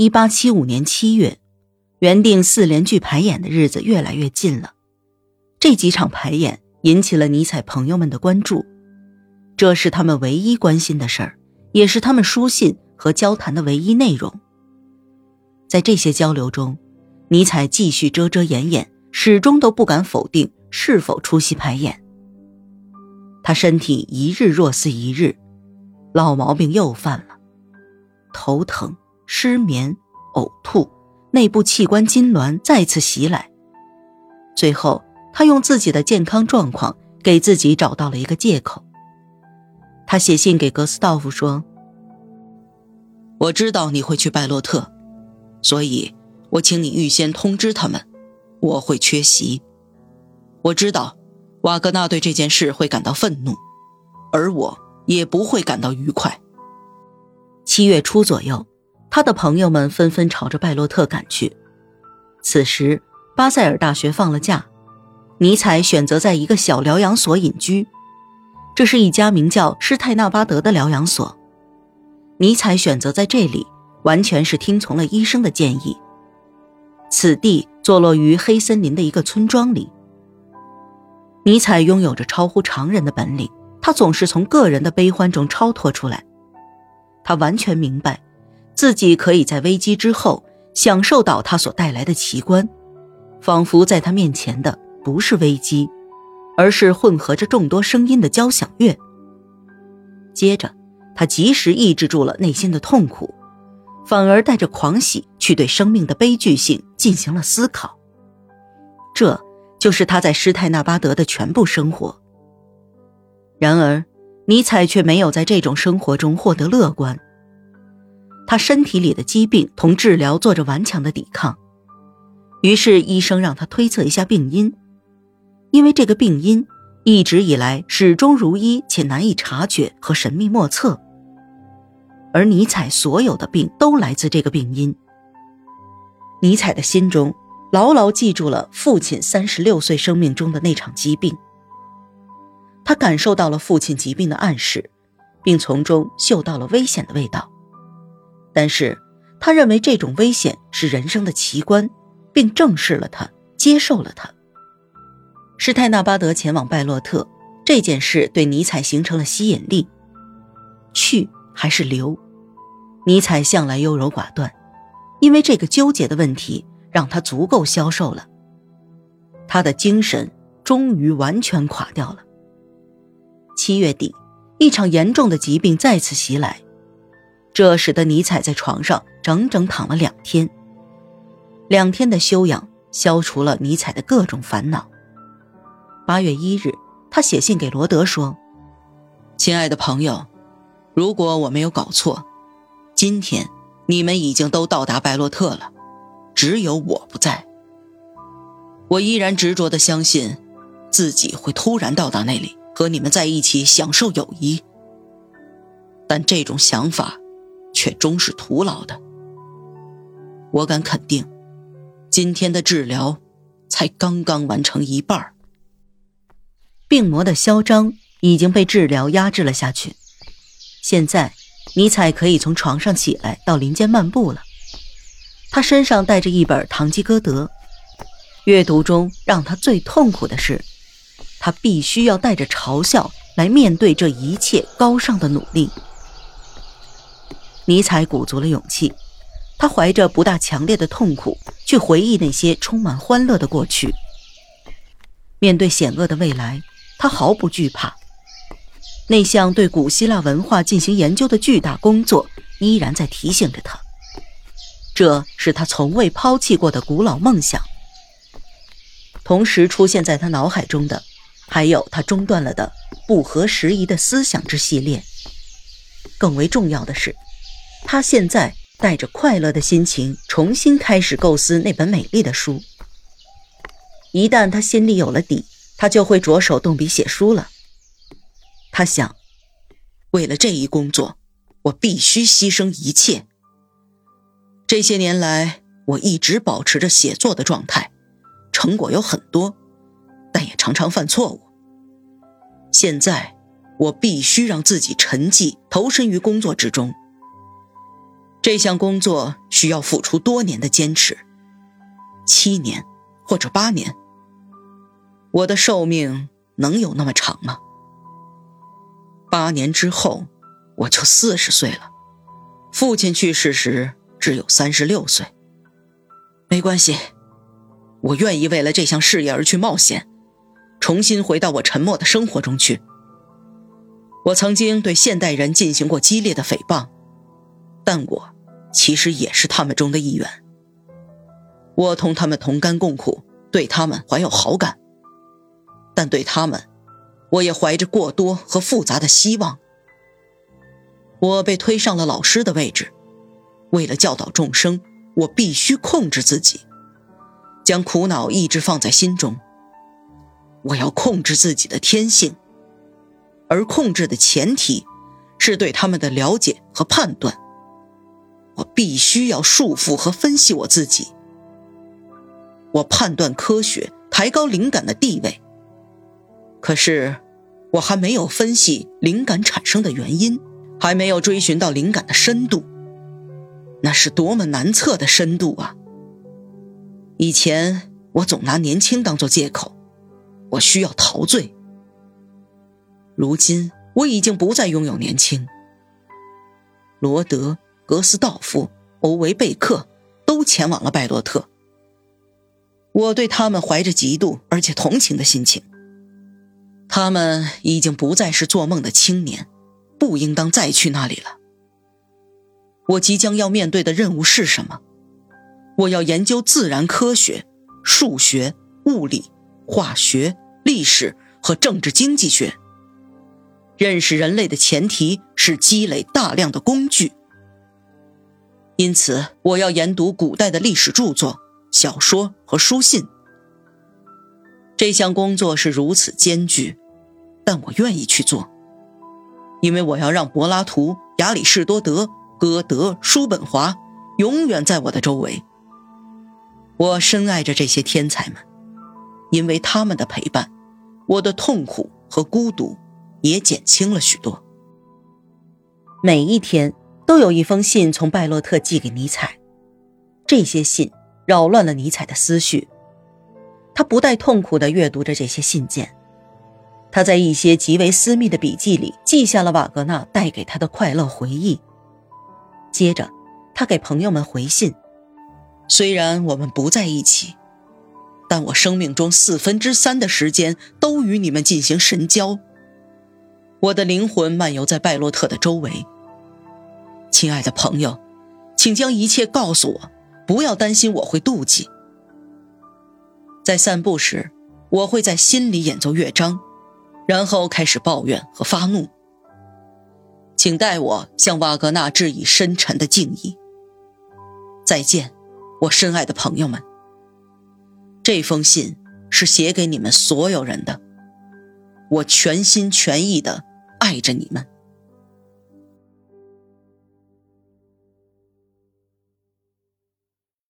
一八七五年七月，原定四连剧排演的日子越来越近了。这几场排演引起了尼采朋友们的关注，这是他们唯一关心的事儿，也是他们书信和交谈的唯一内容。在这些交流中，尼采继续遮遮掩掩，始终都不敢否定是否出席排演。他身体一日若似一日，老毛病又犯了，头疼、失眠、呕吐，内部器官痉挛再次袭来，最后。他用自己的健康状况给自己找到了一个借口。他写信给格斯道夫说：“我知道你会去拜洛特，所以我请你预先通知他们，我会缺席。我知道瓦格纳对这件事会感到愤怒，而我也不会感到愉快。”七月初左右，他的朋友们纷纷朝着拜洛特赶去。此时，巴塞尔大学放了假。尼采选择在一个小疗养所隐居，这是一家名叫施泰纳巴德的疗养所。尼采选择在这里，完全是听从了医生的建议。此地坐落于黑森林的一个村庄里。尼采拥有着超乎常人的本领，他总是从个人的悲欢中超脱出来。他完全明白，自己可以在危机之后享受到它所带来的奇观，仿佛在他面前的。不是危机，而是混合着众多声音的交响乐。接着，他及时抑制住了内心的痛苦，反而带着狂喜去对生命的悲剧性进行了思考。这就是他在施泰纳巴德的全部生活。然而，尼采却没有在这种生活中获得乐观。他身体里的疾病同治疗做着顽强的抵抗，于是医生让他推测一下病因。因为这个病因一直以来始终如一且难以察觉和神秘莫测，而尼采所有的病都来自这个病因。尼采的心中牢牢记住了父亲三十六岁生命中的那场疾病，他感受到了父亲疾病的暗示，并从中嗅到了危险的味道，但是他认为这种危险是人生的奇观，并正视了它，接受了它。施泰纳巴德前往拜洛特这件事对尼采形成了吸引力。去还是留？尼采向来优柔寡断，因为这个纠结的问题让他足够消瘦了。他的精神终于完全垮掉了。七月底，一场严重的疾病再次袭来，这使得尼采在床上整整躺了两天。两天的休养消除了尼采的各种烦恼。八月一日，他写信给罗德说：“亲爱的朋友，如果我没有搞错，今天你们已经都到达白洛特了，只有我不在。我依然执着的相信，自己会突然到达那里，和你们在一起享受友谊。但这种想法，却终是徒劳的。我敢肯定，今天的治疗才刚刚完成一半。”病魔的嚣张已经被治疗压制了下去。现在，尼采可以从床上起来到林间漫步了。他身上带着一本《堂吉诃德》，阅读中让他最痛苦的是，他必须要带着嘲笑来面对这一切高尚的努力。尼采鼓足了勇气，他怀着不大强烈的痛苦去回忆那些充满欢乐的过去。面对险恶的未来。他毫不惧怕，那项对古希腊文化进行研究的巨大工作依然在提醒着他，这是他从未抛弃过的古老梦想。同时出现在他脑海中的，还有他中断了的不合时宜的思想之系列。更为重要的是，他现在带着快乐的心情重新开始构思那本美丽的书。一旦他心里有了底。他就会着手动笔写书了。他想，为了这一工作，我必须牺牲一切。这些年来，我一直保持着写作的状态，成果有很多，但也常常犯错误。现在，我必须让自己沉寂，投身于工作之中。这项工作需要付出多年的坚持，七年或者八年。我的寿命能有那么长吗？八年之后，我就四十岁了。父亲去世时只有三十六岁。没关系，我愿意为了这项事业而去冒险，重新回到我沉默的生活中去。我曾经对现代人进行过激烈的诽谤，但我其实也是他们中的一员。我同他们同甘共苦，对他们怀有好感，但对他们，我也怀着过多和复杂的希望。我被推上了老师的位置，为了教导众生，我必须控制自己，将苦恼一直放在心中。我要控制自己的天性，而控制的前提是对他们的了解和判断。我必须要束缚和分析我自己。我判断科学，抬高灵感的地位。可是，我还没有分析灵感产生的原因。还没有追寻到灵感的深度，那是多么难测的深度啊！以前我总拿年轻当做借口，我需要陶醉。如今我已经不再拥有年轻。罗德、格斯道夫、欧维贝克都前往了拜洛特，我对他们怀着嫉妒而且同情的心情。他们已经不再是做梦的青年。不应当再去那里了。我即将要面对的任务是什么？我要研究自然科学、数学、物理、化学、历史和政治经济学。认识人类的前提是积累大量的工具。因此，我要研读古代的历史著作、小说和书信。这项工作是如此艰巨，但我愿意去做。因为我要让柏拉图、亚里士多德、歌德、叔本华永远在我的周围。我深爱着这些天才们，因为他们的陪伴，我的痛苦和孤独也减轻了许多。每一天都有一封信从拜洛特寄给尼采，这些信扰乱了尼采的思绪，他不带痛苦地阅读着这些信件。他在一些极为私密的笔记里记下了瓦格纳带给他的快乐回忆。接着，他给朋友们回信：“虽然我们不在一起，但我生命中四分之三的时间都与你们进行神交。我的灵魂漫游在拜洛特的周围。亲爱的朋友，请将一切告诉我，不要担心我会妒忌。在散步时，我会在心里演奏乐章。”然后开始抱怨和发怒，请代我向瓦格纳致以深沉的敬意。再见，我深爱的朋友们。这封信是写给你们所有人的，我全心全意的爱着你们。